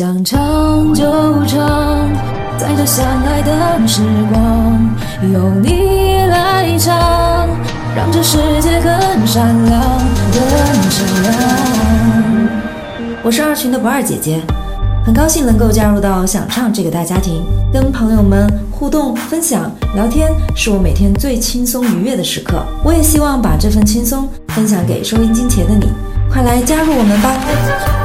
想唱就唱，在这相爱的时光，由你来唱，让这世界更闪亮、更闪亮。我是二群的不二姐姐，很高兴能够加入到想唱这个大家庭，跟朋友们互动、分享聊天，是我每天最轻松愉悦的时刻。我也希望把这份轻松分享给收音机前的你，快来加入我们吧！